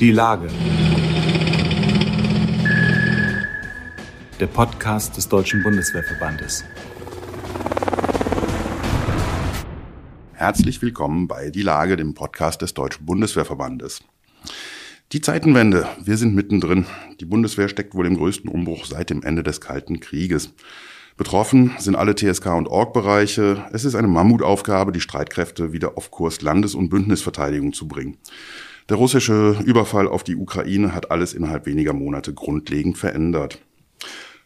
Die Lage. Der Podcast des Deutschen Bundeswehrverbandes. Herzlich willkommen bei Die Lage, dem Podcast des Deutschen Bundeswehrverbandes. Die Zeitenwende, wir sind mittendrin. Die Bundeswehr steckt wohl im größten Umbruch seit dem Ende des Kalten Krieges. Betroffen sind alle TSK und Org-Bereiche. Es ist eine Mammutaufgabe, die Streitkräfte wieder auf Kurs Landes- und Bündnisverteidigung zu bringen. Der russische Überfall auf die Ukraine hat alles innerhalb weniger Monate grundlegend verändert.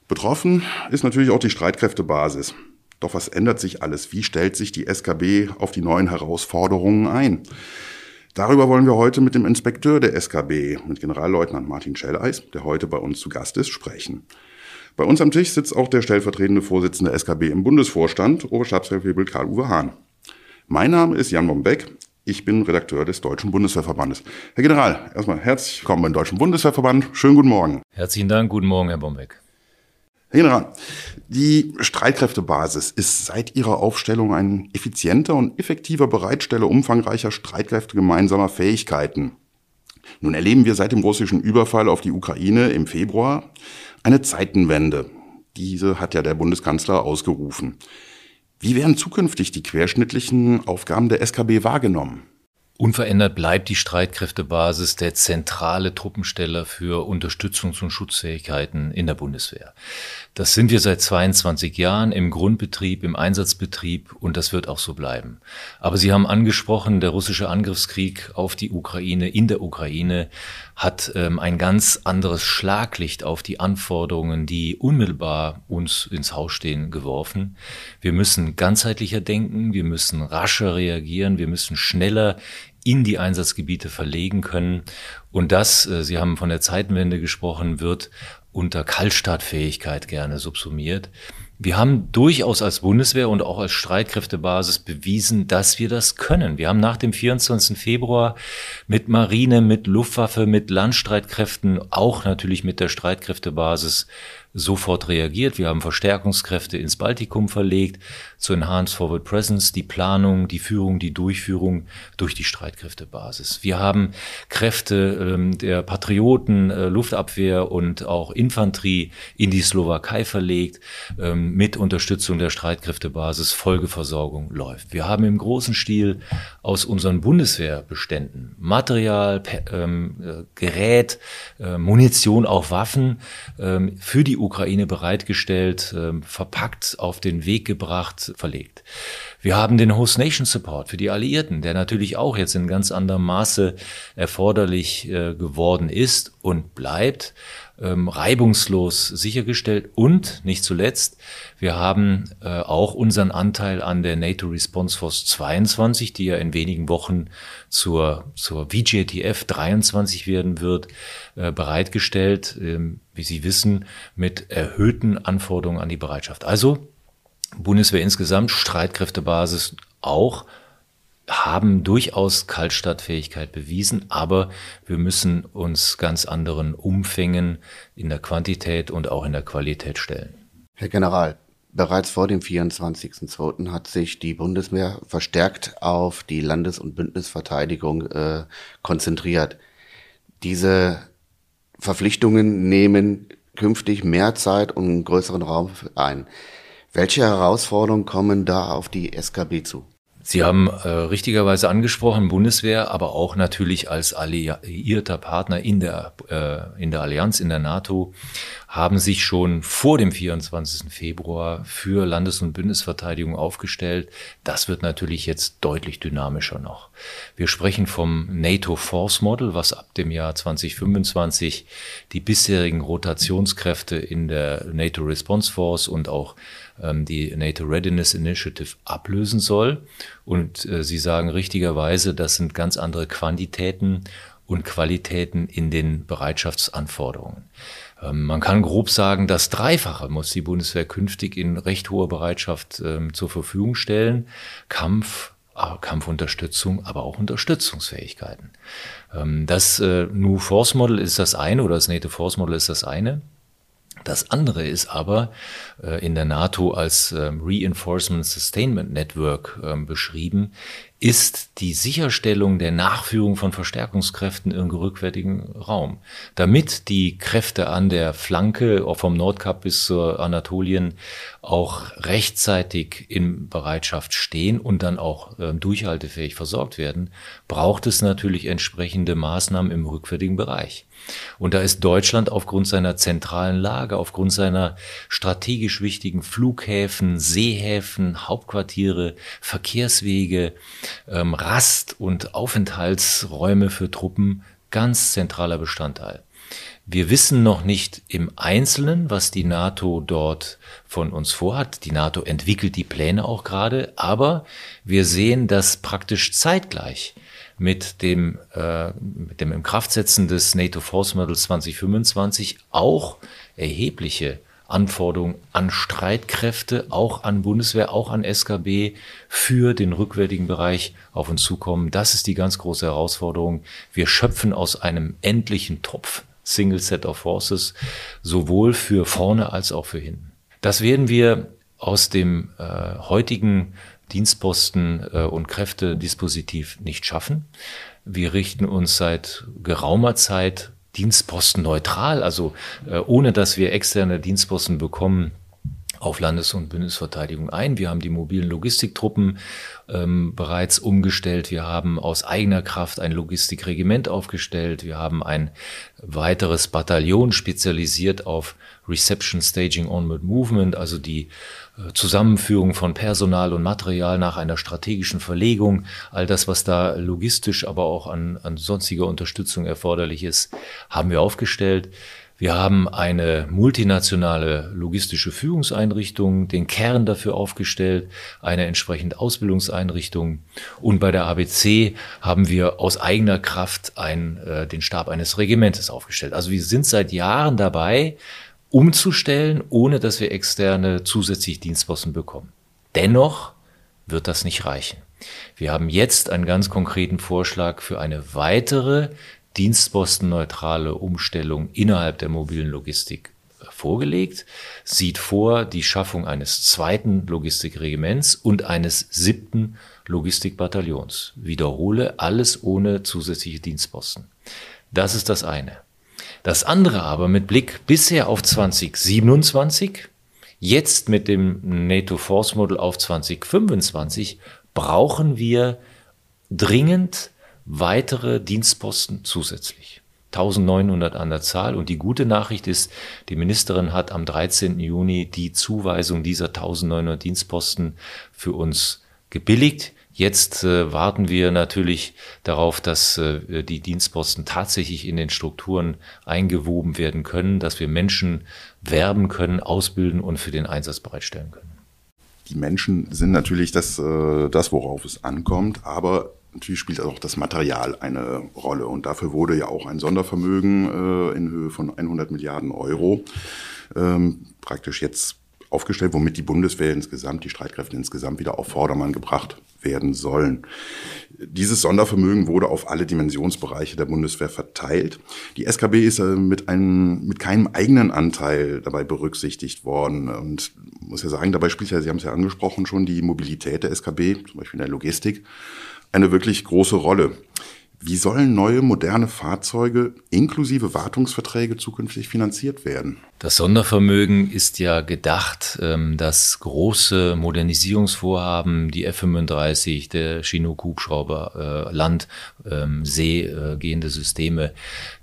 Betroffen ist natürlich auch die Streitkräftebasis. Doch was ändert sich alles? Wie stellt sich die SKB auf die neuen Herausforderungen ein? Darüber wollen wir heute mit dem Inspekteur der SKB, mit Generalleutnant Martin Schelleis, der heute bei uns zu Gast ist, sprechen. Bei uns am Tisch sitzt auch der stellvertretende Vorsitzende SKB im Bundesvorstand, Oberstabsfeldwebel Karl-Uwe Hahn. Mein Name ist Jan Bombeck. Ich bin Redakteur des Deutschen Bundeswehrverbandes. Herr General, erstmal herzlich willkommen beim Deutschen Bundeswehrverband. Schönen guten Morgen. Herzlichen Dank. Guten Morgen, Herr Bombeck. Herr General, die Streitkräftebasis ist seit ihrer Aufstellung ein effizienter und effektiver Bereitsteller umfangreicher Streitkräfte gemeinsamer Fähigkeiten. Nun erleben wir seit dem russischen Überfall auf die Ukraine im Februar eine Zeitenwende. Diese hat ja der Bundeskanzler ausgerufen. Wie werden zukünftig die querschnittlichen Aufgaben der SKB wahrgenommen? Unverändert bleibt die Streitkräftebasis der zentrale Truppensteller für Unterstützungs- und Schutzfähigkeiten in der Bundeswehr. Das sind wir seit 22 Jahren im Grundbetrieb, im Einsatzbetrieb und das wird auch so bleiben. Aber Sie haben angesprochen, der russische Angriffskrieg auf die Ukraine, in der Ukraine, hat ähm, ein ganz anderes Schlaglicht auf die Anforderungen, die unmittelbar uns ins Haus stehen, geworfen. Wir müssen ganzheitlicher denken, wir müssen rascher reagieren, wir müssen schneller in die Einsatzgebiete verlegen können. Und das, äh, Sie haben von der Zeitenwende gesprochen, wird unter Kaltstartfähigkeit gerne subsumiert. Wir haben durchaus als Bundeswehr und auch als Streitkräftebasis bewiesen, dass wir das können. Wir haben nach dem 24. Februar mit Marine, mit Luftwaffe, mit Landstreitkräften, auch natürlich mit der Streitkräftebasis sofort reagiert. Wir haben Verstärkungskräfte ins Baltikum verlegt, zur Enhanced Forward Presence, die Planung, die Führung, die Durchführung durch die Streitkräftebasis. Wir haben Kräfte ähm, der Patrioten, äh, Luftabwehr und auch Infanterie in die Slowakei verlegt, ähm, mit Unterstützung der Streitkräftebasis. Folgeversorgung läuft. Wir haben im großen Stil aus unseren Bundeswehrbeständen Material, ähm, äh, Gerät, äh, Munition, auch Waffen ähm, für die bereitgestellt, ähm, verpackt, auf den Weg gebracht, verlegt. Wir haben den Host Nation Support für die Alliierten, der natürlich auch jetzt in ganz anderem Maße erforderlich äh, geworden ist und bleibt ähm, reibungslos sichergestellt. Und nicht zuletzt, wir haben äh, auch unseren Anteil an der NATO Response Force 22, die ja in wenigen Wochen zur, zur VJTF 23 werden wird, äh, bereitgestellt, ähm, wie Sie wissen, mit erhöhten Anforderungen an die Bereitschaft. Also Bundeswehr insgesamt, Streitkräftebasis auch haben durchaus Kaltstartfähigkeit bewiesen, aber wir müssen uns ganz anderen Umfängen in der Quantität und auch in der Qualität stellen. Herr General, bereits vor dem 24.02. hat sich die Bundeswehr verstärkt auf die Landes- und Bündnisverteidigung äh, konzentriert. Diese Verpflichtungen nehmen künftig mehr Zeit und einen größeren Raum ein. Welche Herausforderungen kommen da auf die SKB zu? Sie haben äh, richtigerweise angesprochen, Bundeswehr, aber auch natürlich als alliierter Partner in der, äh, in der Allianz, in der NATO, haben sich schon vor dem 24. Februar für Landes- und Bündnisverteidigung aufgestellt. Das wird natürlich jetzt deutlich dynamischer noch. Wir sprechen vom NATO Force Model, was ab dem Jahr 2025 die bisherigen Rotationskräfte in der NATO Response Force und auch die NATO Readiness Initiative ablösen soll. Und äh, Sie sagen richtigerweise, das sind ganz andere Quantitäten und Qualitäten in den Bereitschaftsanforderungen. Ähm, man kann grob sagen, das Dreifache muss die Bundeswehr künftig in recht hoher Bereitschaft ähm, zur Verfügung stellen. Kampf, äh, Kampfunterstützung, aber auch Unterstützungsfähigkeiten. Ähm, das äh, New Force Model ist das eine oder das NATO Force Model ist das eine. Das andere ist aber äh, in der NATO als ähm, Reinforcement Sustainment Network ähm, beschrieben, ist die Sicherstellung der Nachführung von Verstärkungskräften im rückwärtigen Raum, damit die Kräfte an der Flanke vom Nordkap bis zur Anatolien auch rechtzeitig in Bereitschaft stehen und dann auch äh, durchhaltefähig versorgt werden, braucht es natürlich entsprechende Maßnahmen im rückwärtigen Bereich. Und da ist Deutschland aufgrund seiner zentralen Lage, aufgrund seiner strategisch wichtigen Flughäfen, Seehäfen, Hauptquartiere, Verkehrswege, ähm, Rast- und Aufenthaltsräume für Truppen ganz zentraler Bestandteil. Wir wissen noch nicht im Einzelnen, was die NATO dort von uns vorhat. Die NATO entwickelt die Pläne auch gerade, aber wir sehen, dass praktisch zeitgleich mit dem, äh, mit dem Inkraftsetzen des NATO Force Models 2025 auch erhebliche Anforderungen an Streitkräfte, auch an Bundeswehr, auch an SKB für den rückwärtigen Bereich auf uns zukommen. Das ist die ganz große Herausforderung. Wir schöpfen aus einem endlichen Topf Single Set of Forces, sowohl für vorne als auch für hinten. Das werden wir aus dem äh, heutigen Dienstposten äh, und Kräftedispositiv nicht schaffen. Wir richten uns seit geraumer Zeit Dienstposten neutral, also äh, ohne dass wir externe Dienstposten bekommen, auf Landes- und Bündnisverteidigung ein. Wir haben die mobilen Logistiktruppen ähm, bereits umgestellt. Wir haben aus eigener Kraft ein Logistikregiment aufgestellt. Wir haben ein weiteres Bataillon spezialisiert auf Reception, Staging, Onward Movement, also die äh, Zusammenführung von Personal und Material nach einer strategischen Verlegung, all das, was da logistisch, aber auch an, an sonstiger Unterstützung erforderlich ist, haben wir aufgestellt. Wir haben eine multinationale logistische Führungseinrichtung, den Kern dafür aufgestellt, eine entsprechende Ausbildungseinrichtung. Und bei der ABC haben wir aus eigener Kraft ein, äh, den Stab eines Regimentes aufgestellt. Also wir sind seit Jahren dabei, umzustellen, ohne dass wir externe zusätzlich Dienstposten bekommen. Dennoch wird das nicht reichen. Wir haben jetzt einen ganz konkreten Vorschlag für eine weitere dienstpostenneutrale Umstellung innerhalb der mobilen Logistik vorgelegt, sieht vor die Schaffung eines zweiten Logistikregiments und eines siebten Logistikbataillons. Wiederhole alles ohne zusätzliche Dienstposten. Das ist das eine. Das andere aber mit Blick bisher auf 2027, jetzt mit dem NATO Force Model auf 2025, brauchen wir dringend weitere Dienstposten zusätzlich. 1900 an der Zahl. Und die gute Nachricht ist, die Ministerin hat am 13. Juni die Zuweisung dieser 1900 Dienstposten für uns gebilligt. Jetzt äh, warten wir natürlich darauf, dass äh, die Dienstposten tatsächlich in den Strukturen eingewoben werden können, dass wir Menschen werben können, ausbilden und für den Einsatz bereitstellen können. Die Menschen sind natürlich das, äh, das worauf es ankommt, aber Natürlich spielt auch das Material eine Rolle. Und dafür wurde ja auch ein Sondervermögen äh, in Höhe von 100 Milliarden Euro ähm, praktisch jetzt aufgestellt, womit die Bundeswehr insgesamt, die Streitkräfte insgesamt wieder auf Vordermann gebracht werden sollen. Dieses Sondervermögen wurde auf alle Dimensionsbereiche der Bundeswehr verteilt. Die SKB ist äh, mit, einem, mit keinem eigenen Anteil dabei berücksichtigt worden. Und muss ja sagen, dabei spielt ja, Sie haben es ja angesprochen schon, die Mobilität der SKB, zum Beispiel in der Logistik, eine wirklich große Rolle. Wie sollen neue moderne Fahrzeuge inklusive Wartungsverträge zukünftig finanziert werden? Das Sondervermögen ist ja gedacht, ähm, dass große Modernisierungsvorhaben, die F-35, der Chinook-Hubschrauber, äh, Land, ähm, See äh, gehende Systeme,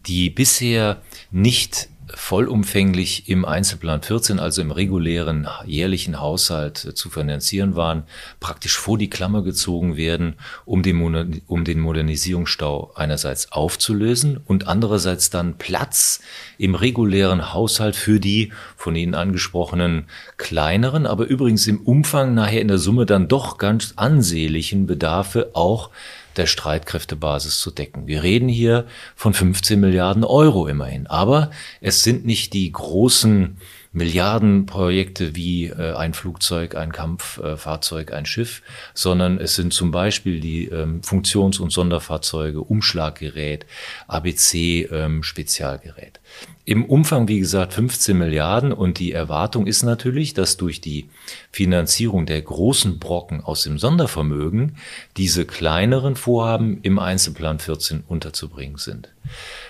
die bisher nicht vollumfänglich im Einzelplan 14, also im regulären jährlichen Haushalt äh, zu finanzieren waren, praktisch vor die Klammer gezogen werden, um den, um den Modernisierungsstau einerseits aufzulösen und andererseits dann Platz im regulären Haushalt für die von Ihnen angesprochenen kleineren, aber übrigens im Umfang nachher in der Summe dann doch ganz ansehlichen Bedarfe auch der Streitkräftebasis zu decken. Wir reden hier von 15 Milliarden Euro immerhin. Aber es sind nicht die großen Milliardenprojekte wie äh, ein Flugzeug, ein Kampffahrzeug, ein Schiff, sondern es sind zum Beispiel die ähm, Funktions- und Sonderfahrzeuge, Umschlaggerät, ABC-Spezialgerät. Ähm, Im Umfang, wie gesagt, 15 Milliarden und die Erwartung ist natürlich, dass durch die Finanzierung der großen Brocken aus dem Sondervermögen diese kleineren Vorhaben im Einzelplan 14 unterzubringen sind.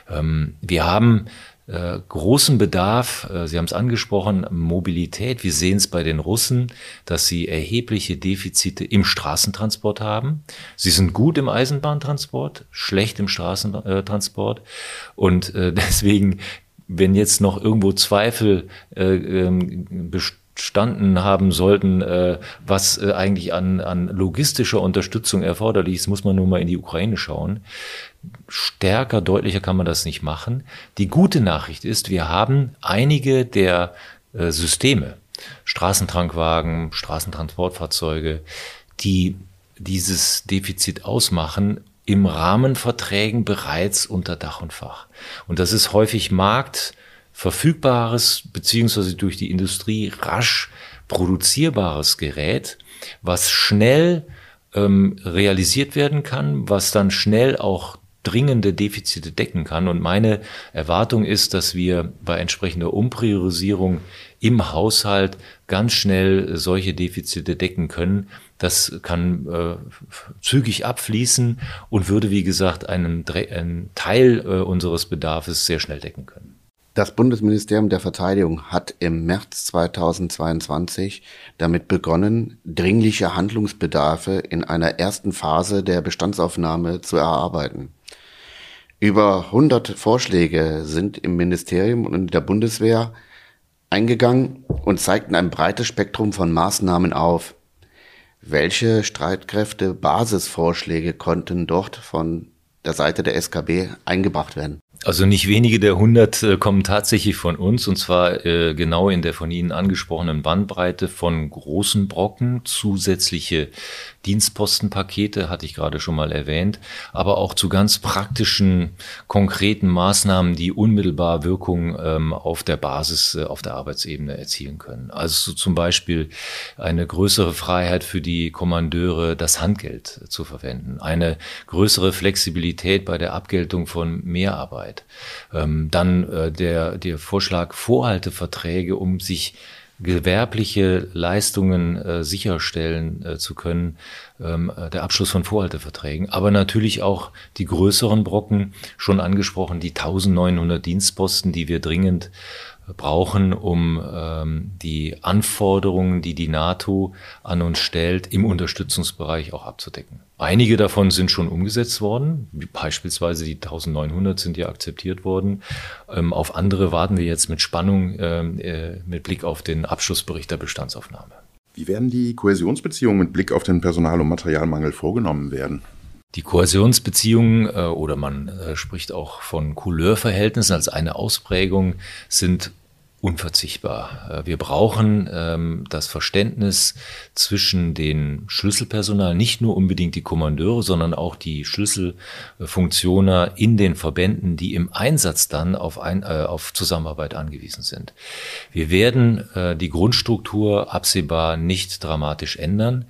Ähm, wir haben äh, großen Bedarf, äh, Sie haben es angesprochen, Mobilität. Wir sehen es bei den Russen, dass sie erhebliche Defizite im Straßentransport haben. Sie sind gut im Eisenbahntransport, schlecht im Straßentransport. Und äh, deswegen, wenn jetzt noch irgendwo Zweifel äh, ähm, bestanden haben sollten, äh, was äh, eigentlich an, an logistischer Unterstützung erforderlich ist, muss man nur mal in die Ukraine schauen stärker, deutlicher kann man das nicht machen. Die gute Nachricht ist, wir haben einige der äh, Systeme, Straßentrankwagen, Straßentransportfahrzeuge, die dieses Defizit ausmachen, im Rahmenverträgen bereits unter Dach und Fach. Und das ist häufig marktverfügbares beziehungsweise durch die Industrie rasch produzierbares Gerät, was schnell ähm, realisiert werden kann, was dann schnell auch dringende Defizite decken kann. Und meine Erwartung ist, dass wir bei entsprechender Umpriorisierung im Haushalt ganz schnell solche Defizite decken können. Das kann äh, zügig abfließen und würde, wie gesagt, einen, einen Teil äh, unseres Bedarfs sehr schnell decken können. Das Bundesministerium der Verteidigung hat im März 2022 damit begonnen, dringliche Handlungsbedarfe in einer ersten Phase der Bestandsaufnahme zu erarbeiten. Über 100 Vorschläge sind im Ministerium und in der Bundeswehr eingegangen und zeigten ein breites Spektrum von Maßnahmen auf. Welche Streitkräfte Basisvorschläge konnten dort von der Seite der SKB eingebracht werden? Also nicht wenige der 100 äh, kommen tatsächlich von uns und zwar äh, genau in der von Ihnen angesprochenen Bandbreite von großen Brocken, zusätzliche Dienstpostenpakete, hatte ich gerade schon mal erwähnt, aber auch zu ganz praktischen, konkreten Maßnahmen, die unmittelbar Wirkung ähm, auf der Basis, äh, auf der Arbeitsebene erzielen können. Also so zum Beispiel eine größere Freiheit für die Kommandeure, das Handgeld zu verwenden, eine größere Flexibilität bei der Abgeltung von Mehrarbeit. Ähm, dann äh, der, der Vorschlag Vorhalteverträge, um sich gewerbliche Leistungen äh, sicherstellen äh, zu können, ähm, äh, der Abschluss von Vorhalteverträgen, aber natürlich auch die größeren Brocken, schon angesprochen, die 1900 Dienstposten, die wir dringend brauchen, um ähm, die Anforderungen, die die NATO an uns stellt, im Unterstützungsbereich auch abzudecken. Einige davon sind schon umgesetzt worden, beispielsweise die 1900 sind ja akzeptiert worden. Ähm, auf andere warten wir jetzt mit Spannung ähm, äh, mit Blick auf den Abschlussbericht der Bestandsaufnahme. Wie werden die Kohäsionsbeziehungen mit Blick auf den Personal- und Materialmangel vorgenommen werden? Die Kohäsionsbeziehungen äh, oder man äh, spricht auch von Couleurverhältnissen als eine Ausprägung sind unverzichtbar. Äh, wir brauchen ähm, das Verständnis zwischen den Schlüsselpersonal, nicht nur unbedingt die Kommandeure, sondern auch die Schlüsselfunktioner in den Verbänden, die im Einsatz dann auf, ein, auf Zusammenarbeit angewiesen sind. Wir werden die Grundstruktur absehbar nicht dramatisch ändern.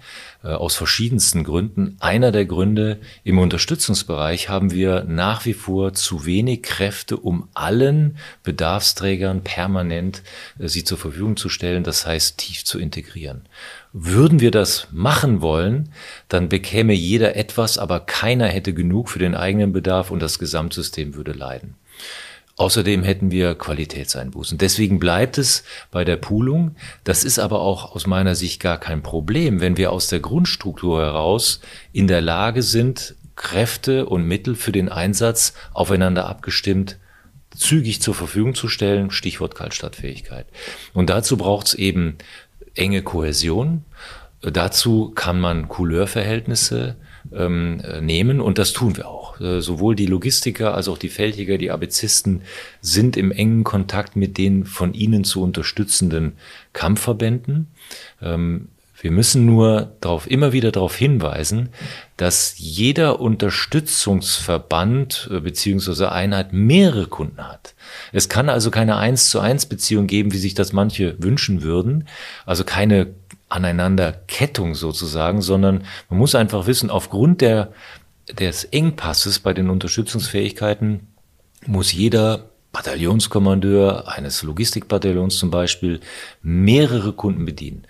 Äh, aus verschiedensten Gründen. Einer der Gründe im Unterstützungsbereich haben wir nach wie vor zu wenig Kräfte, um allen Bedarfsträgern permanent äh, sie zur Verfügung zu stellen, das heißt tief zu integrieren. Würden wir das machen wollen, dann bekäme jeder etwas, aber keiner hätte genug für den eigenen Bedarf und das Gesamtsystem würde leiden. Außerdem hätten wir Qualitätseinbußen. Deswegen bleibt es bei der Poolung. Das ist aber auch aus meiner Sicht gar kein Problem, wenn wir aus der Grundstruktur heraus in der Lage sind, Kräfte und Mittel für den Einsatz aufeinander abgestimmt zügig zur Verfügung zu stellen. Stichwort Kaltstadtfähigkeit. Und dazu braucht es eben enge Kohäsion. Dazu kann man Couleurverhältnisse ähm, nehmen und das tun wir auch. Äh, sowohl die Logistiker als auch die Feldjäger, die Abizisten sind im engen Kontakt mit den von ihnen zu unterstützenden Kampfverbänden. Ähm, Wir müssen nur darauf, immer wieder darauf hinweisen, dass jeder Unterstützungsverband äh, beziehungsweise Einheit mehrere Kunden hat. Es kann also keine eins zu eins Beziehung geben, wie sich das manche wünschen würden. Also keine Aneinanderkettung sozusagen, sondern man muss einfach wissen, aufgrund der, des Engpasses bei den Unterstützungsfähigkeiten muss jeder Bataillonskommandeur eines Logistikbataillons zum Beispiel mehrere Kunden bedienen.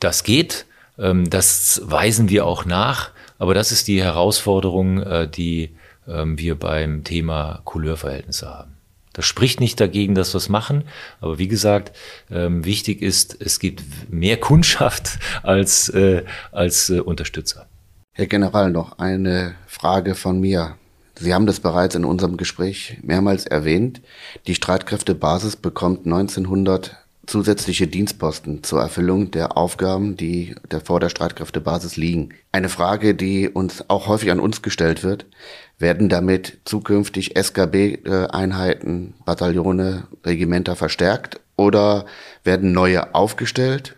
Das geht, ähm, das weisen wir auch nach, aber das ist die Herausforderung, äh, die ähm, wir beim Thema Couleurverhältnisse haben. Das spricht nicht dagegen, dass wir es machen, aber wie gesagt, ähm, wichtig ist, es gibt mehr Kundschaft als, äh, als äh, Unterstützer. Herr General, noch eine Frage von mir. Sie haben das bereits in unserem Gespräch mehrmals erwähnt. Die Streitkräftebasis bekommt 1900 zusätzliche Dienstposten zur Erfüllung der Aufgaben, die vor der Streitkräftebasis liegen. Eine Frage, die uns auch häufig an uns gestellt wird. Werden damit zukünftig SKB-Einheiten, Bataillone, Regimenter verstärkt oder werden neue aufgestellt?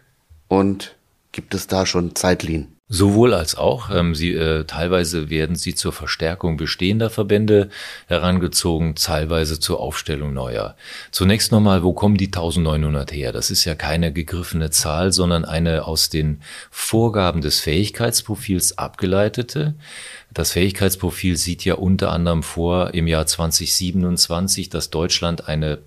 Und gibt es da schon Zeitlinien? Sowohl als auch. Ähm, sie, äh, teilweise werden sie zur Verstärkung bestehender Verbände herangezogen, teilweise zur Aufstellung neuer. Zunächst nochmal, wo kommen die 1900 her? Das ist ja keine gegriffene Zahl, sondern eine aus den Vorgaben des Fähigkeitsprofils abgeleitete. Das Fähigkeitsprofil sieht ja unter anderem vor im Jahr 2027, dass Deutschland eine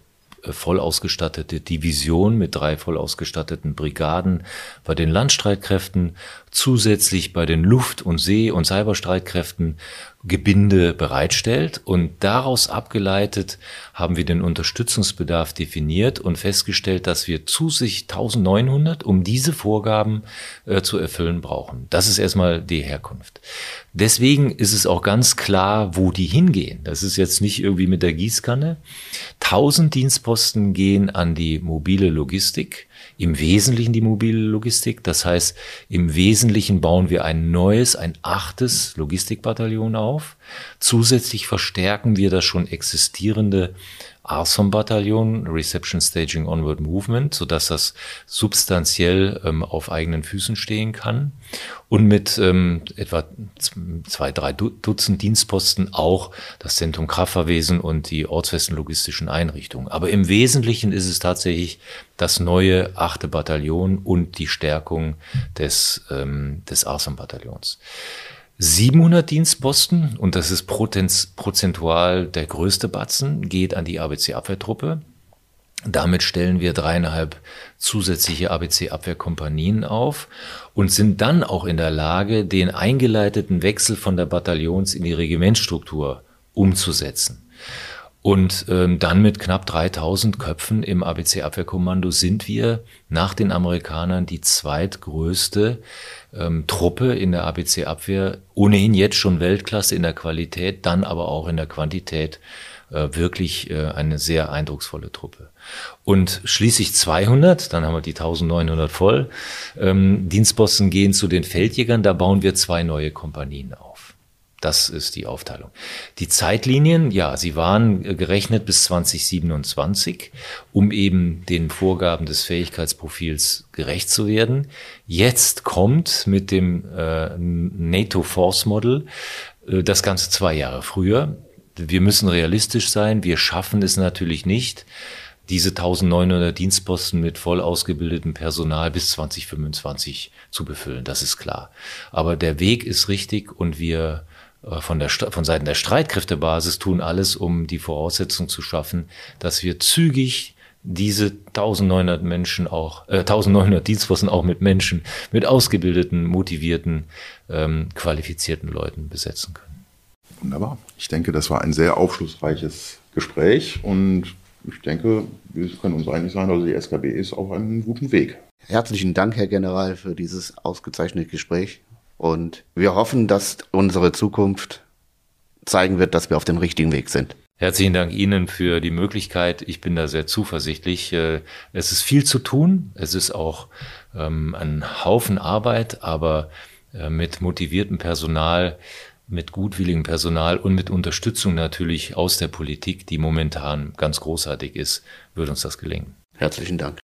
voll ausgestattete Division mit drei voll ausgestatteten Brigaden bei den Landstreitkräften, zusätzlich bei den Luft- und See- und Cyberstreitkräften Gebinde bereitstellt. Und daraus abgeleitet haben wir den Unterstützungsbedarf definiert und festgestellt, dass wir zusätzlich 1900, um diese Vorgaben äh, zu erfüllen, brauchen. Das ist erstmal die Herkunft. Deswegen ist es auch ganz klar, wo die hingehen. Das ist jetzt nicht irgendwie mit der Gießkanne. 1000 Dienstposten gehen an die mobile Logistik im Wesentlichen die mobile Logistik. Das heißt, im Wesentlichen bauen wir ein neues, ein achtes Logistikbataillon auf. Zusätzlich verstärken wir das schon existierende Arson-Bataillon, Reception Staging Onward Movement, sodass das substanziell ähm, auf eigenen Füßen stehen kann und mit ähm, etwa zwei, drei Dutzend Dienstposten auch das Zentrum Kraftfahrwesen und die ortsfesten logistischen Einrichtungen. Aber im Wesentlichen ist es tatsächlich das neue achte Bataillon und die Stärkung des, ähm, des Arson-Bataillons. 700 Dienstposten, und das ist prozentual der größte Batzen, geht an die ABC-Abwehrtruppe. Damit stellen wir dreieinhalb zusätzliche ABC-Abwehrkompanien auf und sind dann auch in der Lage, den eingeleiteten Wechsel von der Bataillons in die Regimentsstruktur umzusetzen. Und ähm, dann mit knapp 3000 Köpfen im ABC-Abwehrkommando sind wir nach den Amerikanern die zweitgrößte ähm, Truppe in der ABC-Abwehr. Ohnehin jetzt schon Weltklasse in der Qualität, dann aber auch in der Quantität äh, wirklich äh, eine sehr eindrucksvolle Truppe. Und schließlich 200, dann haben wir die 1900 voll. Ähm, Dienstposten gehen zu den Feldjägern, da bauen wir zwei neue Kompanien auf. Das ist die Aufteilung. Die Zeitlinien, ja, sie waren gerechnet bis 2027, um eben den Vorgaben des Fähigkeitsprofils gerecht zu werden. Jetzt kommt mit dem äh, NATO Force Model äh, das Ganze zwei Jahre früher. Wir müssen realistisch sein. Wir schaffen es natürlich nicht, diese 1900 Dienstposten mit voll ausgebildetem Personal bis 2025 zu befüllen. Das ist klar. Aber der Weg ist richtig und wir äh, von, der, von Seiten der Streitkräftebasis tun alles, um die Voraussetzung zu schaffen, dass wir zügig diese 1900 Menschen auch, äh, 1900 Dienstposten auch mit Menschen, mit ausgebildeten, motivierten, ähm, qualifizierten Leuten besetzen können. Wunderbar. Ich denke, das war ein sehr aufschlussreiches Gespräch und ich denke, wir können uns eigentlich sagen, also die SKB ist auf einem guten Weg. Herzlichen Dank, Herr General, für dieses ausgezeichnete Gespräch. Und wir hoffen, dass unsere Zukunft zeigen wird, dass wir auf dem richtigen Weg sind. Herzlichen Dank Ihnen für die Möglichkeit. Ich bin da sehr zuversichtlich. Äh, es ist viel zu tun. Es ist auch ähm, ein Haufen Arbeit, aber äh, mit motiviertem Personal, mit gutwilligem Personal und mit Unterstützung natürlich aus der Politik, die momentan ganz großartig ist, wird uns das gelingen. Herzlichen Dank.